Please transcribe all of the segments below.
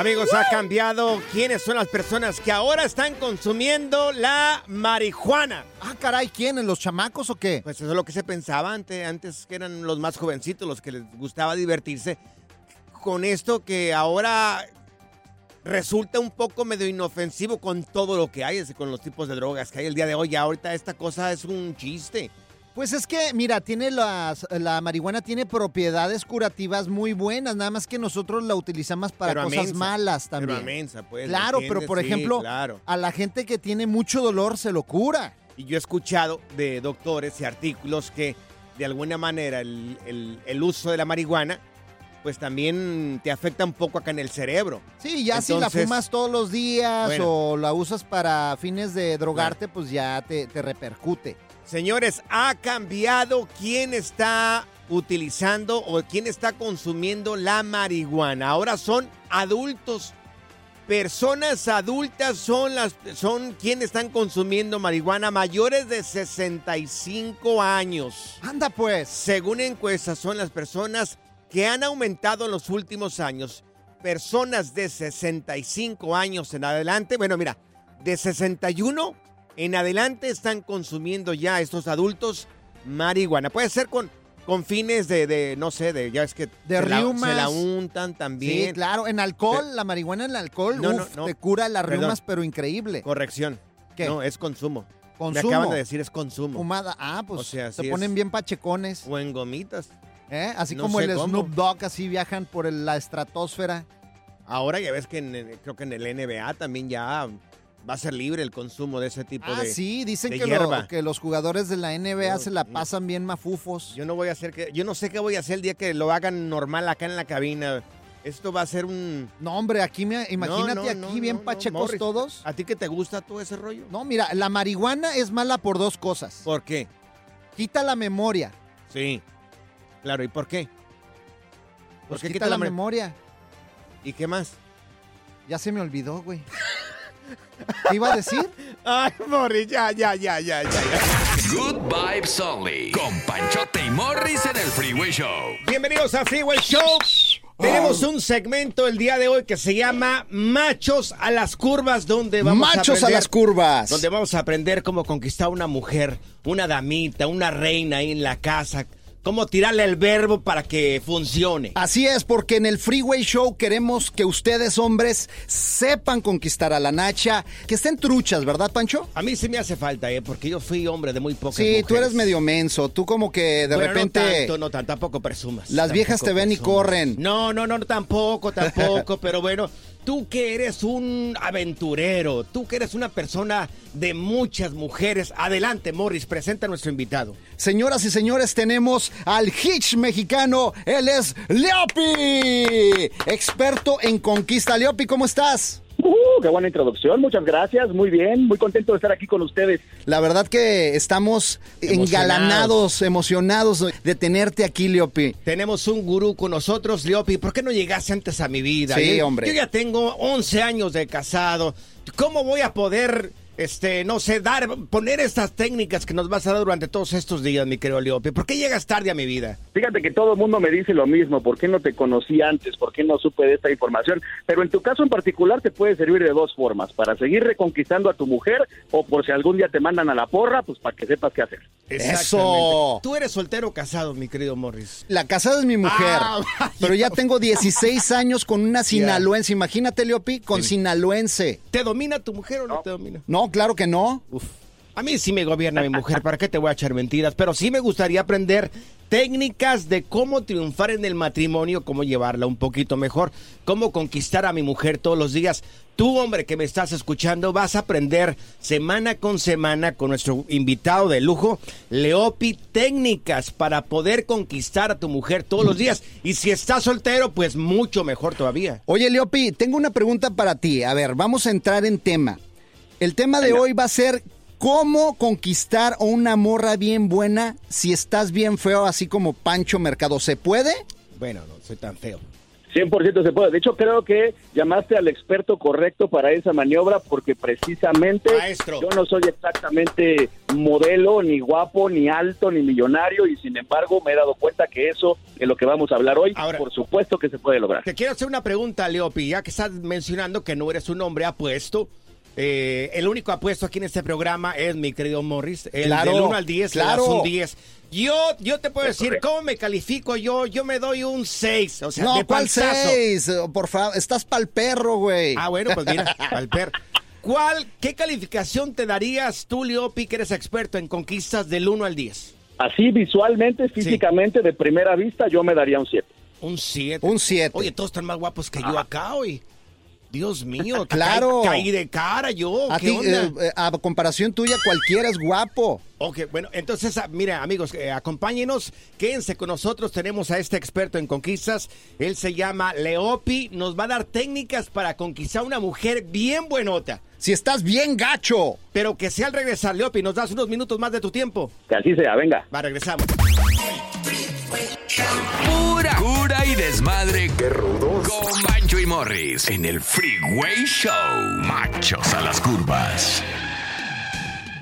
Amigos, ha cambiado quiénes son las personas que ahora están consumiendo la marihuana. Ah, caray, ¿quiénes? ¿Los chamacos o qué? Pues eso es lo que se pensaba antes, antes que eran los más jovencitos, los que les gustaba divertirse. Con esto que ahora resulta un poco medio inofensivo con todo lo que hay, con los tipos de drogas que hay el día de hoy. Ya ahorita esta cosa es un chiste. Pues es que, mira, tiene las, la marihuana tiene propiedades curativas muy buenas, nada más que nosotros la utilizamos para Pero cosas mensa, malas también. Pero a mensa, pues, ¿me claro, pero por Sí, ejemplo, claro. a la gente que tiene mucho dolor se lo cura. Y yo he escuchado de doctores y artículos que de alguna manera el, el- el uso de la marihuana pues también te afecta un poco acá en el cerebro. Sí, ya si la fumas todos los días Bueno. o la usas para fines de drogarte, pues ya te, te repercute. Señores, ha cambiado quién está utilizando o quién está consumiendo la marihuana. Ahora son adultos. Personas adultas son las son quienes están consumiendo marihuana mayores de 65 años. Anda pues. Según encuestas son las personas que han aumentado en los últimos años. Personas de 65 años en adelante, bueno, mira, de 61 en adelante están consumiendo ya estos adultos marihuana. Puede ser con, con fines de, de, no sé, de, ya es que De se, la, se la untan también. Sí, claro. En alcohol, la marihuana en alcohol, No, uf, no. te cura las Perdón. riumas, pero increíble. Corrección. ¿Qué? No, es consumo. Consumo. Me acaban de decir es consumo. Fumada. Ah, pues O sea, se ponen bien pachecones. O en gomitas. ¿eh? Así como el cómo. Snoop Dogg, así viajan por el- la estratosfera. Ahora ya ves que en- creo que en el NBA también ya va a ser libre el consumo de ese tipo Ah, de. sí, dicen de que, lo- que los jugadores de la NBA No, se la no. pasan bien mafufos. Yo no voy a hacer que. Yo no sé qué voy a hacer el día que lo hagan normal acá en la cabina. Esto va a ser un. No, hombre, aquí me, imagínate No, no, aquí bien pachecos Morris, todos. ¿A ti que te gusta todo ese rollo? No, mira, la marihuana es mala por dos cosas. ¿Por qué? Quita la memoria. Sí. Claro, ¿y por qué? ¿Por Pues qué quita la mem- memoria. ¿Y qué más? Ya se me olvidó, güey. ¿Qué iba a decir? Ay, Morris, ya, ya, ya, ya, ya. Good Vibes Only. Con Panchote y Morris en el Freeway Show. Bienvenidos a Freeway Show. Tenemos un segmento el día de hoy que se llama Machos a las curvas, donde vamos a Machos a aprender- las curvas. Donde vamos a aprender cómo conquistar a una mujer, una damita, una reina ahí en la casa, cómo tirarle el verbo para que funcione. Así es, porque en el Freeway Show queremos que ustedes, hombres, sepan conquistar a la Nacha, que estén truchas, ¿verdad, Pancho? A mí sí me hace falta, ¿eh? Porque yo fui hombre de muy pocas Sí, tú eres medio menso. Tú como que de Bueno, repente... No tanto, no tanto, tampoco presumas. Las viejas te ven y corren. No, no, no, tampoco, tampoco, pero bueno, tú que eres un aventurero, tú que eres una persona de muchas mujeres. Adelante, Morris, presenta a nuestro invitado. Señoras y señores, tenemos al Hitch mexicano. Él es Leopi, experto en conquista. Leopi, ¿cómo estás? Uh, qué buena introducción, muchas gracias, muy bien, muy contento de estar aquí con ustedes. La verdad que estamos engalanados, emocionados de tenerte aquí, Leopi. Tenemos un gurú con nosotros, Leopi. ¿Por qué no llegaste antes a mi vida? Sí, Yo- hombre. Yo ya tengo 11 años de casado. ¿Cómo voy a poder, este, no sé, dar, poner estas técnicas que nos vas a dar durante todos estos días, mi querido Leopi? ¿Por qué llegas tarde a mi vida? Fíjate que todo el mundo me dice lo mismo, ¿por qué no te conocí antes? ¿Por qué no supe de esta información? Pero en tu caso en particular te puede servir de dos formas, para seguir reconquistando a tu mujer o por si algún día te mandan a la porra, pues para que sepas qué hacer. Eso. Tú eres soltero o casado, mi querido Morris. La casada es mi mujer, Ah, pero ya tengo 16 años con una sinaloense. Imagínate, Leopi, con sinaloense. ¿Te domina tu mujer o no, te domina? No, claro que no. A mí sí me gobierna mi mujer, ¿para qué te voy a echar mentiras? Pero sí me gustaría aprender técnicas de cómo triunfar en el matrimonio, cómo llevarla un poquito mejor, cómo conquistar a mi mujer todos los días. Tú, hombre, que me estás escuchando, vas a aprender semana con semana con nuestro invitado de lujo, Leopi, técnicas para poder conquistar a tu mujer todos los días. Y si estás soltero, pues mucho mejor todavía. Oye, Leopi, tengo una pregunta para ti. A ver, vamos a entrar en tema. El tema de hoy va a ser cómo conquistar a una morra bien buena si estás bien feo, así como Pancho Mercado. ¿Se puede? Bueno, no soy tan feo. 100% se puede. De hecho, creo que llamaste al experto correcto para esa maniobra porque precisamente Maestro. yo no soy exactamente modelo, ni guapo, ni alto, ni millonario y sin embargo me he dado cuenta que eso de lo que vamos a hablar hoy, Ahora- por supuesto que se puede lograr. Te quiero hacer una pregunta, Leopi, ya que estás mencionando que no eres un hombre apuesto. Eh, el único apuesto aquí en este programa es mi querido Morris. El Claro, del 1 al 10, le das claro. un 10. Yo, yo te puedo Es decir correcto. cómo me califico yo. Yo me doy un 6. O sea, no, de ¿cuál panzazo. seis? Por favor, estás pa'l perro, güey. Ah, bueno, pues mira, al per. ¿Cuál, qué calificación te darías tú, Leopi, que eres experto en conquistas del 1 al 10? Así visualmente, físicamente, de primera vista, yo me daría un 7. Un 7. Un siete. Oye, todos están más guapos que yo acá hoy. Dios mío, que Claro. Caí, caí de cara yo. a ¿Qué ti, onda? eh, eh, a comparación tuya, cualquiera es guapo. Ok, bueno, entonces, ah, mira, amigos, eh, acompáñenos, quédense con nosotros. Tenemos a este experto en conquistas. Él se llama Leopi. Nos va a dar técnicas para conquistar a una mujer bien buenota. Si estás bien gacho. Pero que sea al regresar, Leopi, nos das unos minutos más de tu tiempo. Que así sea, venga. Va, regresamos. Pura cura y desmadre. Qué rudos. Con Bancho y Morris en el Freeway Show. Machos a las curvas.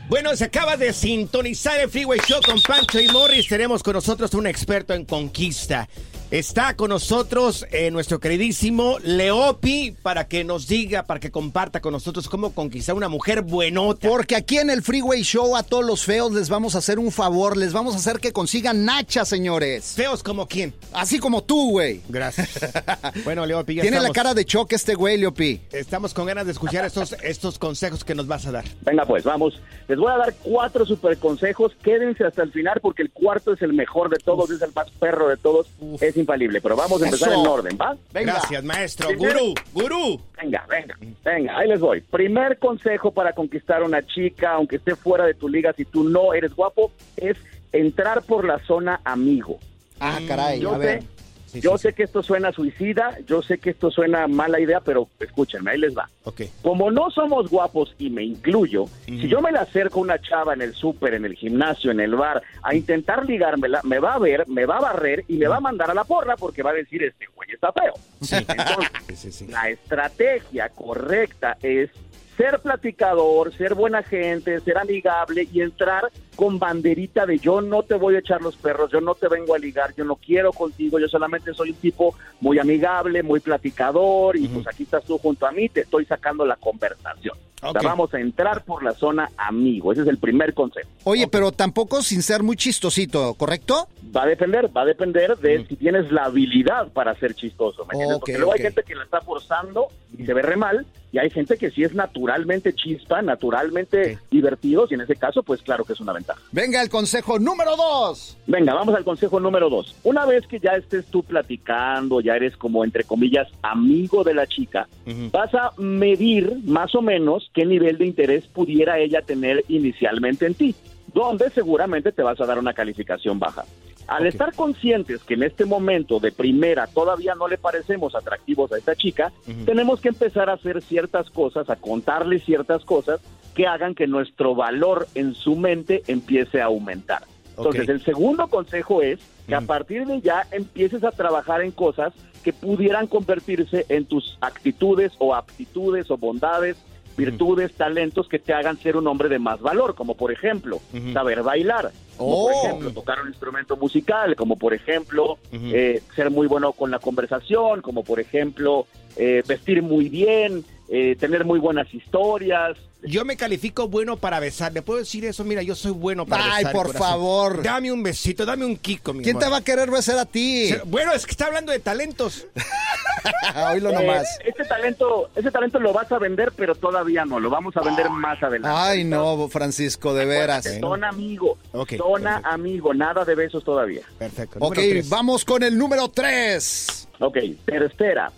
Bueno, se acaba de sintonizar el Freeway Show con Pancho y Morris. Tenemos con nosotros un experto en conquista. Está con nosotros eh, nuestro queridísimo Leopi para que nos diga, para que comparta con nosotros cómo conquistar una mujer buenota. Porque aquí en el Freeway Show a todos los feos les vamos a hacer un favor. Les vamos a hacer que consigan nacha, señores. Feos como quién. Así como tú, güey. Gracias. bueno, Leopi, ya Tiene la cara de choque este güey, Leopi. estamos con ganas de escuchar estos, estos consejos que nos vas a dar. Venga pues, vamos. Les voy a dar cuatro super consejos. Quédense hasta el final porque el cuarto es el mejor de todos, es el más perro de todos. Es infalible, pero vamos a empezar Eso. en orden, ¿va? Venga. Gracias, maestro. Primero- Gurú, gurú. Venga, venga, venga, ahí les voy. Primer consejo para conquistar a una chica, aunque esté fuera de tu liga, si tú no eres guapo, es entrar por la zona amigo. Ah, caray, Yo a ver. Sí, yo sí, sé que esto suena suicida, yo sé que esto suena mala idea, pero escúchenme, ahí les va. Ok. Como no somos guapos, y me incluyo, si yo me le acerco a una chava en el súper, en el gimnasio, en el bar, a intentar ligármela, me va a ver, me va a barrer y me va a mandar a la porra porque va a decir, este güey está feo. Entonces, la estrategia correcta es ser platicador, ser buena gente, ser amigable y entrar con banderita de yo no te voy a echar los perros, yo no te vengo a ligar, yo no quiero contigo, yo solamente soy un tipo muy amigable, muy platicador y pues aquí estás tú junto a mí, te estoy sacando la conversación. O Ok. sea, vamos a entrar por la zona amigo, ese es el primer consejo. Oye, pero tampoco sin ser muy chistosito, ¿correcto? Va a depender, va a depender de si tienes la habilidad para ser chistoso, ¿me entiendes? Porque luego hay gente que la está forzando y se ve re mal, y hay gente que sí es naturalmente chispa, naturalmente divertidos, y en ese caso, pues claro que es una ventaja. Ventaja. Venga, el consejo número dos. Venga, vamos al consejo número dos. Una vez que ya estés tú platicando, ya eres como, entre comillas, amigo de la chica, vas a medir más o menos qué nivel de interés pudiera ella tener inicialmente en ti, donde seguramente te vas a dar una calificación baja. Al estar conscientes que en este momento de primera todavía no le parecemos atractivos a esta chica, tenemos que empezar a hacer ciertas cosas, a contarle ciertas cosas que hagan que nuestro valor en su mente empiece a aumentar. Entonces, el segundo consejo es que a partir de ya empieces a trabajar en cosas que pudieran convertirse en tus actitudes o aptitudes o bondades, virtudes, talentos que te hagan ser un hombre de más valor, como por ejemplo, saber bailar, como Oh. por ejemplo, tocar un instrumento musical, como por ejemplo, eh, ser muy bueno con la conversación, como por ejemplo, eh, vestir muy bien, eh, tener muy buenas historias, Yo me califico bueno para besar. ¿Le puedo decir eso? Mira, yo soy bueno para Ay, besar. por corazón. favor. Dame un besito, dame un kiko, mi ¿Quién amor. te va a querer besar a ti? Bueno, es que está hablando de talentos. Oílo Eh, nomás. este talento, ese talento lo vas a vender, pero todavía no, lo vamos a vender más adelante. Ay, no, Francisco, de veras. Son amigos, Ok, son perfecto. amigos, nada de besos todavía. Perfecto. Ok, tres. vamos con el número tres. Ok, tercera,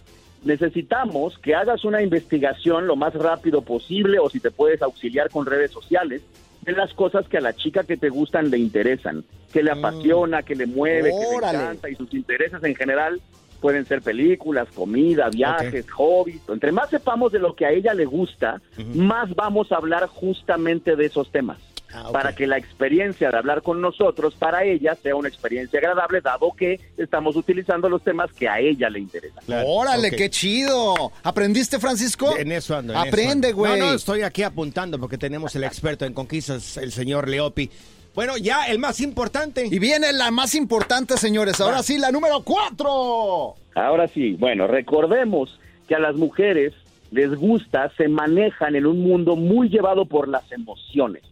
necesitamos que hagas una investigación lo más rápido posible o si te puedes auxiliar con redes sociales de las cosas que a la chica que te gustan le interesan, que le apasiona, que le mueve, que Mm. Le encanta y sus intereses en general pueden ser películas, comida, viajes, hobbies. Entre más sepamos de lo que a ella le gusta, más vamos a hablar justamente de esos temas. Ah. Para que la experiencia de hablar con nosotros para ella sea una experiencia agradable, dado que estamos utilizando los temas que a ella le interesan. Claro, Órale, qué chido. ¿Aprendiste, Francisco? En eso ando. en eso Aprende, ando. güey. No, no, estoy aquí apuntando porque tenemos el experto en conquistas, el señor Leopi. Bueno, ya el más importante. Y viene la más importante, señores. Ahora Va. sí, la número cuatro. Ahora sí, bueno, recordemos que a las mujeres les gusta, se manejan en un mundo muy llevado por las emociones.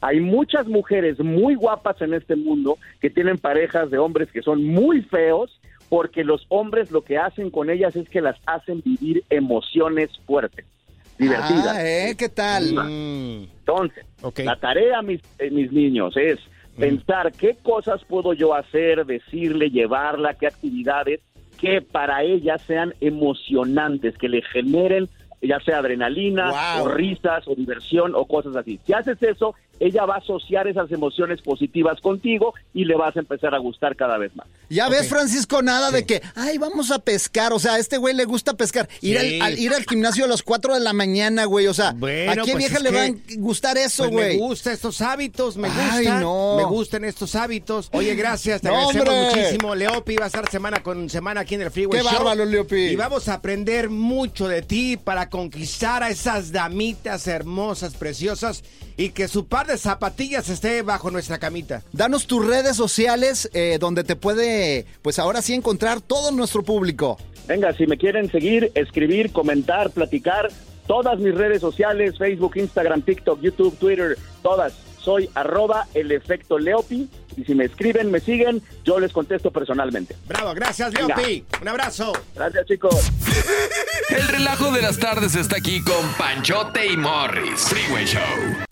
Hay muchas mujeres muy guapas en este mundo que tienen parejas de hombres que son muy feos porque los hombres lo que hacen con ellas es que las hacen vivir emociones fuertes, divertidas. Ah, ¿eh? ¿Qué tal? Mm, Entonces, Ok. la tarea, mis, eh, mis niños, es pensar qué cosas puedo yo hacer, decirle, llevarla, qué actividades que para ella sean emocionantes, que le generen ya sea adrenalina Wow. o risas o diversión o cosas así. Si haces eso, ella va a asociar esas emociones positivas contigo y le vas a empezar a gustar cada vez más. Ya ves. Francisco, nada de que, ay, vamos a pescar. O sea, a este güey le gusta pescar. Ir, Sí. al, al- ir al gimnasio a las 4 de la mañana, güey. O sea, Bueno, ¿a qué pues vieja le que- va a gustar eso, pues güey? me gustan estos hábitos, me Ay, gustan. no. Me gustan estos hábitos. Oye, gracias, te No, agradecemos hombre. muchísimo. Leopi va a estar semana con semana aquí en el Freeway Qué Show. bárbaro, Leopi. Y vamos a aprender mucho de ti para conquistar a esas damitas hermosas, preciosas y que su par de zapatillas esté bajo nuestra camita. Danos tus redes sociales eh, donde te puede, pues ahora sí, encontrar todo nuestro público. Venga, si me quieren seguir, escribir, comentar, platicar, todas mis redes sociales, Facebook, Instagram, TikTok, YouTube, Twitter, todas. Soy arroba el efecto Leopi y si me escriben, me siguen, yo les contesto personalmente. Bravo, gracias, Venga. Leopi. Un abrazo. Gracias chicos. El relajo de las tardes está aquí con Panchote y Morris. Freeway Show.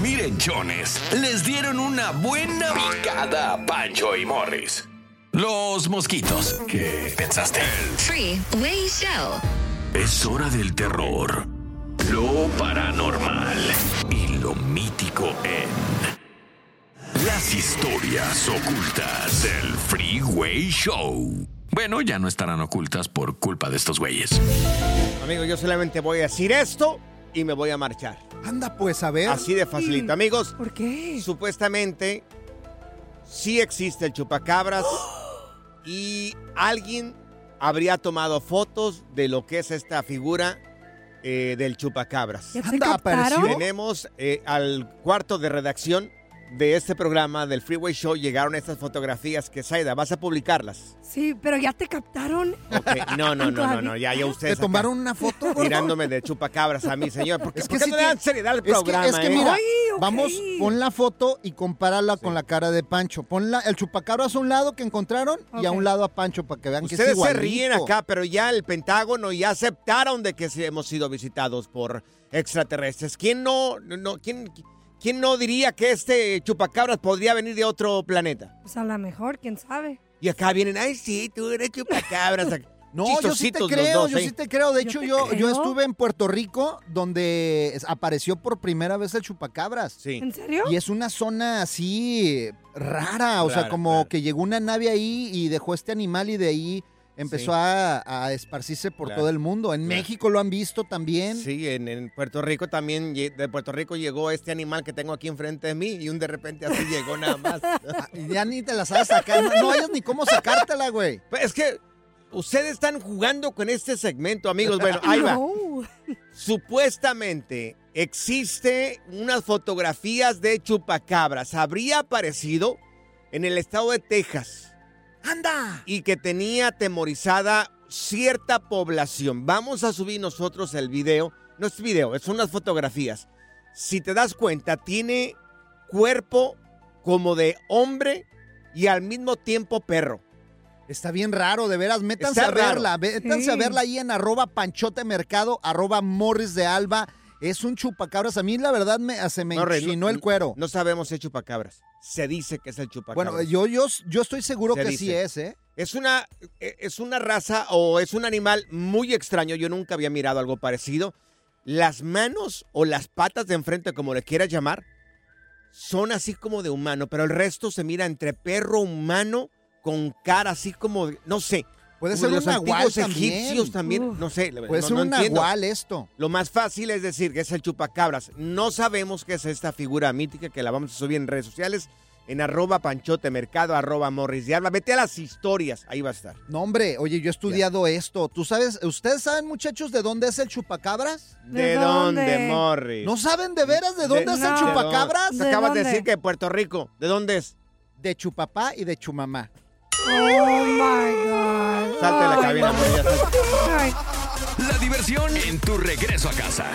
Por dormir en chones, les dieron una buena picada a Pancho y Morris. Los mosquitos. ¿Qué pensaste? Freeway Show. Es hora del terror, lo paranormal y lo mítico en las historias ocultas del Freeway Show. Bueno, ya no estarán ocultas por culpa de estos güeyes. Amigo, yo solamente voy a decir esto y me voy a marchar. Anda, pues, a ver. Así de facilito. Amigos, ¿Por qué? supuestamente sí existe el chupacabras y alguien habría tomado fotos de lo que es esta figura eh, del chupacabras. ¿Ya te Anda, apareció. Tenemos eh, al cuarto de redacción de este programa del Freeway Show llegaron estas fotografías que Saida, ¿vas a publicarlas? Sí, pero ya te captaron. No, no, no, no, no, ya, ya ustedes ¿Te tomaron una foto? acá tirándome de chupacabras a mí, señor. Porque, Es que ¿por qué sí no le dan seriedad al Es que, programa, es que eh? mira, Ay, ok. vamos, pon la foto y compárala con la cara de Pancho. Pon la- el chupacabras a un lado que encontraron y a un lado a Pancho para que vean que es Ustedes se ríen acá, pero ya el Pentágono ya aceptaron de que sí hemos sido visitados por extraterrestres. ¿Quién no, no quién, quién no diría que este chupacabras podría venir de otro planeta? Pues a lo mejor, quién sabe. Y acá vienen, ay sí, tú eres chupacabras. No, yo sí te creo, dos, yo ¿eh? sí te creo. De Yo hecho, yo, yo estuve en Puerto Rico donde apareció por primera vez el chupacabras. Sí. ¿En serio? Y es una zona así rara, o sea, como rara. que llegó una nave ahí y dejó este animal y de ahí empezó Sí. a, a esparcirse por Claro, todo el mundo. En claro. México lo han visto también. Sí, en, en Puerto Rico también, de Puerto Rico llegó este animal que tengo aquí enfrente de mí y un de repente así llegó nada más. Ah, Ya ni te la sabes sacar, no, no hayas ni cómo sacártela, güey. Pues es que ustedes están jugando con este segmento, amigos. Bueno, ahí va. No. Supuestamente existe unas fotografías de chupacabras. Habría aparecido en el estado de Texas ¡Anda! y que tenía atemorizada cierta población. Vamos a subir nosotros el video. No es video, son unas fotografías. Si te das cuenta, tiene cuerpo como de hombre y al mismo tiempo perro. Está bien raro, de veras. Métanse Está a verla. raro. Métanse Sí. a verla ahí en arroba panchote mercado, arroba morris de alba. Es un chupacabras. A mí, la verdad, me, se me no- el cuero. No sabemos si es chupacabras. Se dice que es el chupacabras. bueno, yo, yo, yo estoy seguro Se que dice. sí es, ¿eh? Es una, eh, es una raza o es un animal muy extraño. Yo nunca había mirado algo parecido. Las manos o las patas de enfrente, como le quieras llamar, son así como de humano, pero el resto se mira entre perro humano con cara así como, no sé. Puede ser un los antiguos nahual también. egipcios también. Uf. No sé, Puede no, ser no un entiendo. nahual esto. Lo más fácil es decir que es el chupacabras. No sabemos qué es esta figura mítica que la vamos a subir en redes sociales, en arroba panchote mercado, arroba morris de alba. Vete a las historias, ahí va a estar. No, hombre, oye, yo he estudiado esto. ¿Tú sabes, ustedes saben, muchachos, de dónde es el chupacabras? ¿De, ¿De dónde? Morris? ¿No saben de veras de dónde De- es el chupacabras? ¿De acabas de decir que de Puerto Rico. ¿De dónde es? De chupapá y de chumamá. Oh my God. Salte de la cabina, La diversión en tu regreso a casa.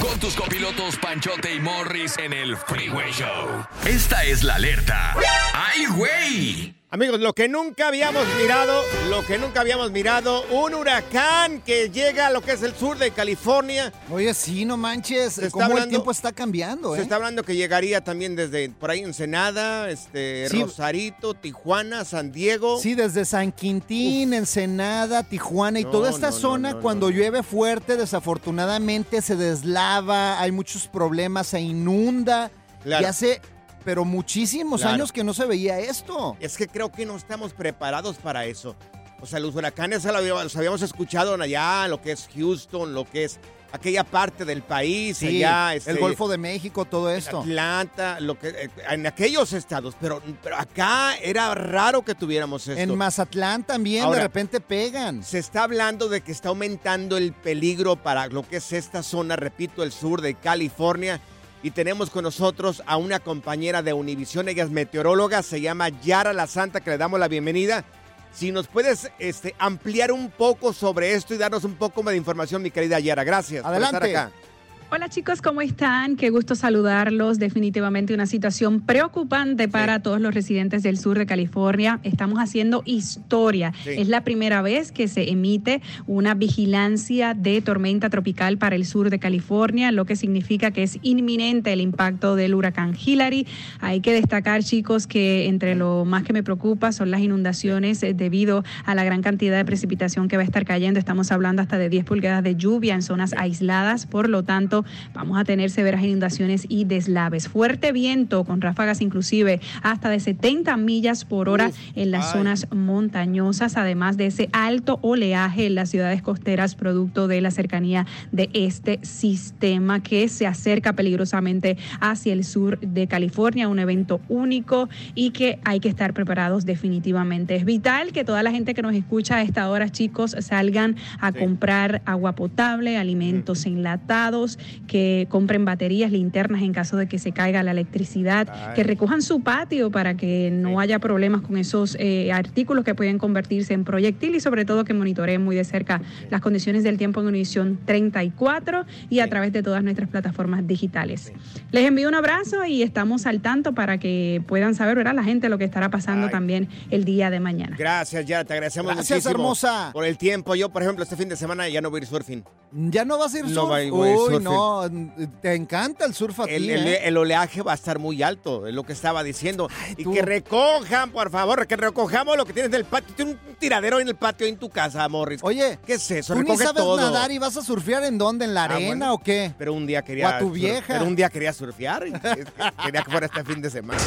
Con tus copilotos Panchote y Morris en el Freeway Show. Esta es la alerta. ¡Ay, güey! Amigos, lo que nunca habíamos mirado, lo que nunca habíamos mirado, un huracán que llega a lo que es el sur de California. Oye, sí, no manches. Se está cómo el hablando- tiempo está cambiando, Se ¿eh? está hablando que llegaría también desde por ahí Ensenada, este, Sí. Rosarito, Tijuana, San Diego. Sí, desde San Quintín, Ensenada, Tijuana y No, toda esta no, zona no, cuando llueve fuerte desafortunadamente se deslava, hay muchos problemas, se inunda Claro. y hace pero muchísimos Claro. años que no se veía esto. Es que creo que no estamos preparados para eso. O sea, los huracanes los habíamos escuchado allá, lo que es Houston, lo que es aquella parte del país, Sí, allá. este, el Golfo de México, todo esto. Atlanta, lo que, eh, en aquellos estados, pero, pero acá era raro que tuviéramos esto. En Mazatlán también Ahora- de repente pegan. Se está hablando de que está aumentando el peligro para lo que es esta zona, repito, el sur de California. Y tenemos con nosotros a una compañera de Univisión, ella es meteoróloga, se llama Yara La Santa, que le damos la bienvenida. Si nos puedes este, ampliar un poco sobre esto y darnos un poco de información, mi querida Yara. Gracias Adelante. por estar acá. Hola chicos, ¿cómo están? Qué gusto saludarlos. Definitivamente una situación preocupante para todos los residentes del sur de California. Estamos haciendo historia. Sí. Es la primera vez que se emite una vigilancia de tormenta tropical para el sur de California, lo que significa que es inminente el impacto del huracán Hillary. Hay que destacar chicos que entre lo más que me preocupa son las inundaciones eh, debido a la gran cantidad de precipitación que va a estar cayendo. Estamos hablando hasta de 10 pulgadas de lluvia en zonas aisladas. Por lo tanto, vamos a tener severas inundaciones y deslaves. Fuerte viento con ráfagas inclusive hasta de 70 millas por hora en las zonas montañosas, además de ese alto oleaje en las ciudades costeras producto de la cercanía de este sistema que se acerca peligrosamente hacia el sur de California, un evento único y que hay que estar preparados definitivamente. Es vital que toda la gente que nos escucha a esta hora, chicos, salgan a comprar agua potable, alimentos enlatados, que compren baterías, linternas en caso de que se caiga la electricidad, Ay. que recojan su patio para que no haya problemas con esos eh, artículos que pueden convertirse en proyectil y sobre todo que monitoreen muy de cerca las condiciones del tiempo en Univisión 34 y a través de todas nuestras plataformas digitales. Les envío un abrazo y estamos al tanto para que puedan saber, ¿verdad? La gente lo que estará pasando también el día de mañana. Gracias, Yara, te agradecemos Gracias, muchísimo hermosa. por el tiempo. Yo, por ejemplo, este fin de semana ya no voy a ir surfing. ¿Ya no vas a ir No voy- voy Uy, surfing. No, te encanta el surf a ti, El, el- ¿eh? el oleaje va a estar muy alto, es lo que estaba diciendo. y que recojan, por favor, que recojamos lo que tienes del patio. Tiene un tiradero en el patio en tu casa, Morris. Oye, ¿qué es eso? ¿Tú ni Recoge sabes todo. nadar y vas a surfear en dónde? ¿En la Ah, arena bueno. o qué? Pero un día quería. O a tu vieja. Pero un día quería surfear. y quería que fuera este fin de semana.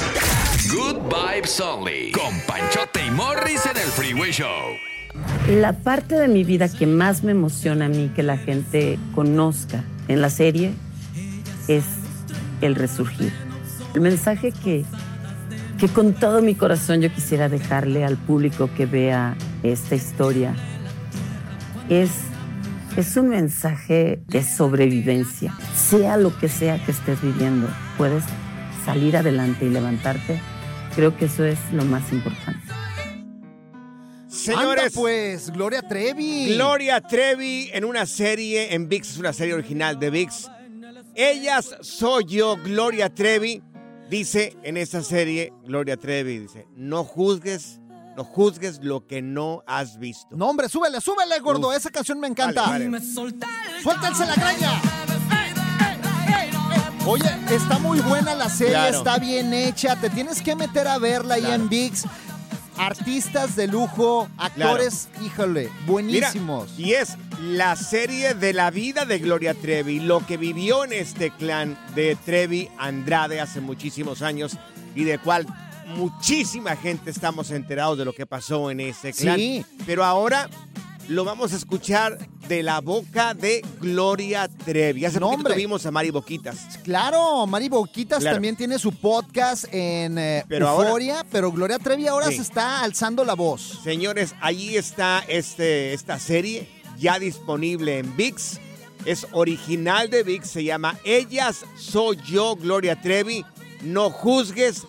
Good Vibes Only. Con Panchote y Morris en el Freeway Show. La parte de mi vida que más me emociona a mí que la gente conozca en la serie es el resurgir. El mensaje que, que con todo mi corazón yo quisiera dejarle al público que vea esta historia es, es un mensaje de sobrevivencia. Sea lo que sea que estés viviendo, puedes salir adelante y levantarte. Creo que eso es lo más importante. Señores. Anda, pues, Gloria Trevi. Gloria Trevi en una serie en VIX, es una serie original de VIX. Ellas soy yo, Gloria Trevi. Dice en esta serie, Gloria Trevi dice, no juzgues, no juzgues lo que no has visto. No, hombre, súbele, súbele, gordo. Uf. Esa canción me encanta. Vale, vale. ¡Suéltense la graña! Oye, está muy buena la serie, Claro. está bien hecha. Te tienes que meter a verla ahí en VIX. Artistas de lujo, actores, híjole, buenísimos. Mira, y es la serie de la vida de Gloria Trevi, lo que vivió en este clan de Trevi Andrade hace muchísimos años y de cual muchísima gente estamos enterados de lo que pasó en ese clan. Sí. Pero ahora lo vamos a escuchar de la boca de Gloria Trevi. Hace hombre. tuvimos a Mari Boquitas. Claro, Mari Boquitas Claro. también tiene su podcast en eh, Pero ahora- Euforia, pero Gloria Trevi ahora Sí. se está alzando la voz. Señores, allí está este, esta serie ya disponible en VIX. Es original de VIX, se llama Ellas Soy Yo, Gloria Trevi. No juzgues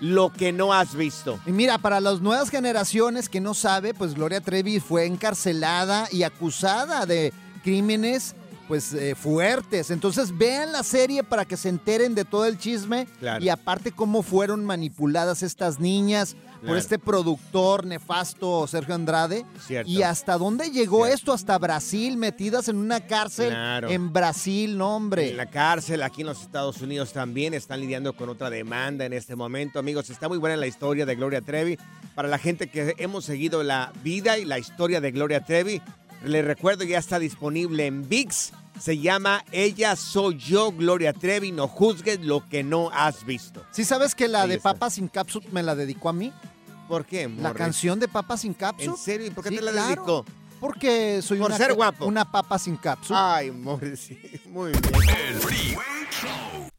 lo que no has visto. Y mira, para las nuevas generaciones que no sabe, pues Gloria Trevi fue encarcelada y acusada de crímenes pues eh, fuertes. Entonces vean la serie para que se enteren de todo el chisme Claro. y aparte cómo fueron manipuladas estas niñas por este productor nefasto Sergio Andrade. Cierto. Y hasta dónde llegó esto, hasta Brasil, metidas en una cárcel Claro. en Brasil, no hombre. En la cárcel, aquí en los Estados Unidos también están lidiando con otra demanda en este momento. Amigos, está muy buena la historia de Gloria Trevi. Para la gente que hemos seguido la vida y la historia de Gloria Trevi, les recuerdo, ya está disponible en VIX. Se llama Ella Soy Yo, Gloria Trevi. No juzgues lo que no has visto. ¿Sí sabes que la Ahí de está. Papas sin Capsule me la dedicó a mí? ¿Por qué, La canción de Papas sin Capsule. ¿En serio? ¿Y por qué Sí, te la claro. dedicó? Porque soy Por una, ser guapo. una papa sin cápsula. Ay, Morris, sí, muy bien. El Freeway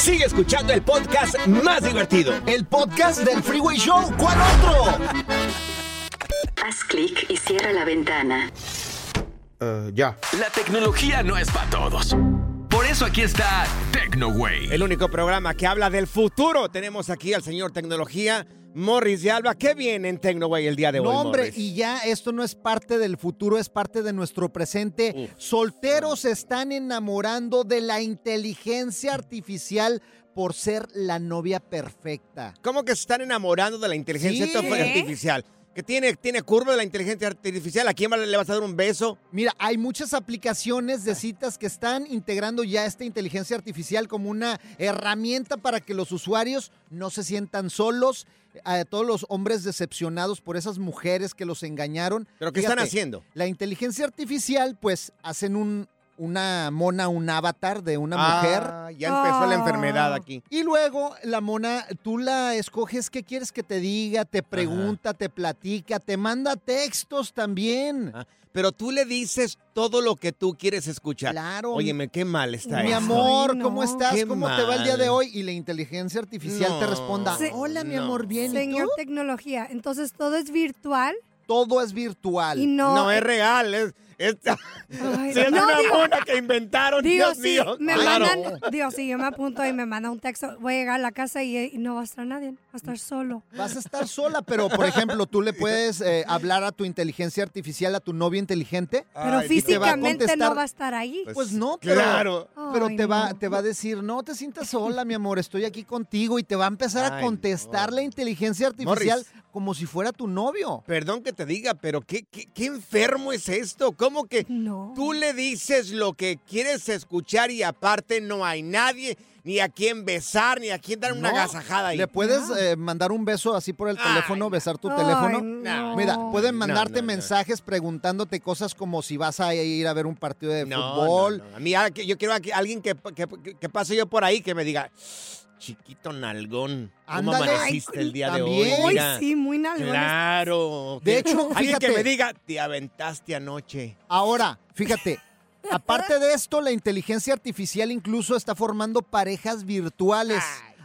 Sigue escuchando el podcast más divertido. El podcast del Freeway Show. ¿Cuál otro? Haz clic y cierra la ventana. ya. La tecnología no es para todos. Por eso aquí está TecnoWay. El único programa que habla del futuro. Tenemos aquí al señor Tecnología, Morris de Alba. ¿Qué viene en TecnoWay el día de hoy, No, hombre, Morris? y ya esto no es parte del futuro, es parte de nuestro presente. Solteros se están enamorando de la inteligencia artificial por ser la novia perfecta. ¿Cómo que se están enamorando de la inteligencia Sí. artificial? ¿Que tiene, tiene curva de la inteligencia artificial? ¿A quién le vas a dar un beso? Mira, hay muchas aplicaciones de citas que están integrando ya esta inteligencia artificial como una herramienta para que los usuarios no se sientan solos. A todos los hombres decepcionados por esas mujeres que los engañaron. ¿Pero qué están haciendo? La inteligencia artificial, pues, hacen un, una mona, un avatar de una Ah, mujer. ya empezó la enfermedad aquí. Y luego la mona, tú la escoges, ¿qué quieres que te diga? Te pregunta, te platica, te manda textos también. Ah, Pero tú le dices todo lo que tú quieres escuchar. Claro. Óyeme, qué mal está Mi eso. amor, Ay, no. ¿cómo estás? Qué ¿Cómo te va el día de hoy? Y la inteligencia artificial te responda, hola mi No. amor, bien, ¿y Señor tú? tecnología, entonces todo es virtual Todo es virtual. y no... No, es real. Es, es, Ay, es no, una digo- mona que inventaron. Digo, Dios sí, mío. me Claro. mandan, digo, sí, yo me apunto y me manda un texto, voy a llegar a la casa y, y no va a estar nadie, va a estar solo. Vas a estar sola, pero por ejemplo, tú le puedes eh, hablar a tu inteligencia artificial, a tu novia inteligente. Pero Ay, va físicamente no va a estar ahí. Pues no, pero, Claro. pero Ay, te, va, no. te va a decir, no te sientas sola, mi amor, estoy aquí contigo y te va a empezar a contestar no. la inteligencia artificial Morris. Como si fuera tu novio. Perdón que te diga, pero qué, qué, qué enfermo es esto. ¿Cómo que No. tú le dices lo que quieres escuchar y aparte no hay nadie ni a quien besar ni a quien dar una No, agasajada ahí? Le puedes No. eh, mandar un beso así por el Ay, teléfono, besar tu teléfono. no. Mira, pueden mandarte no, no. mensajes preguntándote cosas como si vas a ir a ver un partido de No, fútbol. no, no. A mí que- yo quiero a alguien que, que, que pase yo por ahí que me diga, chiquito nalgón, ¿cómo Ándale. amaneciste el día de También. hoy? Uy, Mira, sí, muy nalgones. Claro. De hecho, alguien que fíjate. me diga, te aventaste anoche. Ahora, fíjate, aparte de esto, la inteligencia artificial incluso está formando parejas virtuales.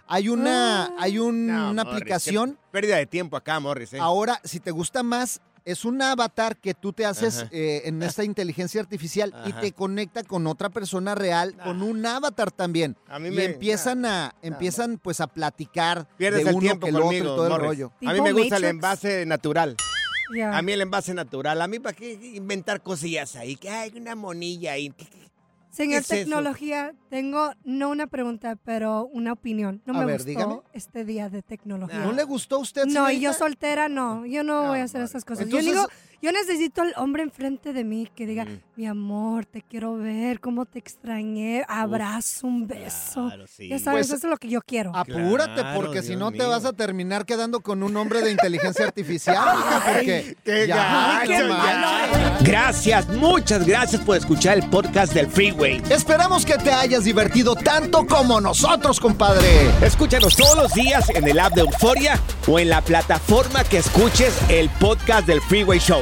Hay una, hay un- No, una Morris, aplicación. pérdida de tiempo acá, Morris. ¿eh? Ahora, si te gusta más, es un avatar que tú te haces eh, en esta inteligencia artificial y te conecta con otra persona real, con un avatar también. A mí y me- empiezan a, empiezan pues a platicar Pierdes de el tiempo que el otro conmigo, y todo el rollo. A mí me gusta el envase natural. A mí el envase natural. A mí, ¿para qué inventar cosillas ahí? Que hay una monilla ahí. ¿Qué- qué- Señor es eso? tecnología, tengo no una pregunta, pero una opinión. No A me ver, gustó dígame. este día de tecnología. ¿No le gustó a usted, No, y yo señorita? soltera no. Yo no, voy a hacer esas cosas. Entonces, yo digo, Yo necesito al hombre enfrente de mí que diga, Mm. mi amor, te quiero ver, cómo te extrañé, abrazo, un beso. Claro, sí. Ya sabes, Pues, eso es lo que yo quiero. Apúrate, Claro, porque si no te vas a terminar quedando con un hombre de inteligencia artificial, porque qué ya, gacho, no ya. Gracias, muchas gracias por escuchar el podcast del Freeway. Esperamos que te hayas divertido tanto como nosotros, compadre. Escúchanos todos los días en el app de Euforia o en la plataforma que escuches el podcast del Freeway Show.